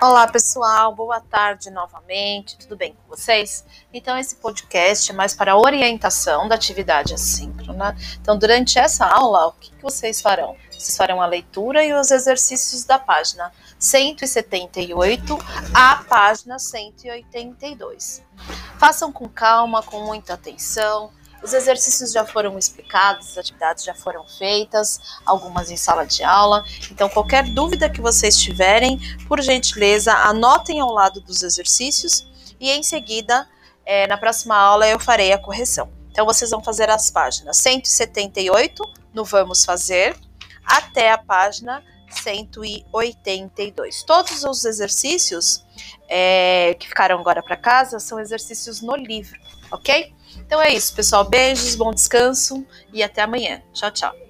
Olá, pessoal, boa tarde novamente, tudo bem com vocês? Então, esse podcast é mais para orientação da atividade assíncrona. Então, durante essa aula, o que, vocês farão? Vocês farão a leitura e os exercícios da página 178 à página 182. Façam com calma, com muita atenção os exercícios já foram explicados, as atividades já foram feitas, algumas em sala de aula. Então, qualquer dúvida que vocês tiverem, por gentileza, anotem ao lado dos exercícios e em seguida, é, na próxima aula, eu farei a correção. Então, vocês vão fazer as páginas 178 no Vamos Fazer até a página 182. Todos os exercícios é, que ficaram agora para casa são exercícios no livro, ok? Então é isso, pessoal. Beijos, bom descanso e até amanhã. Tchau, tchau.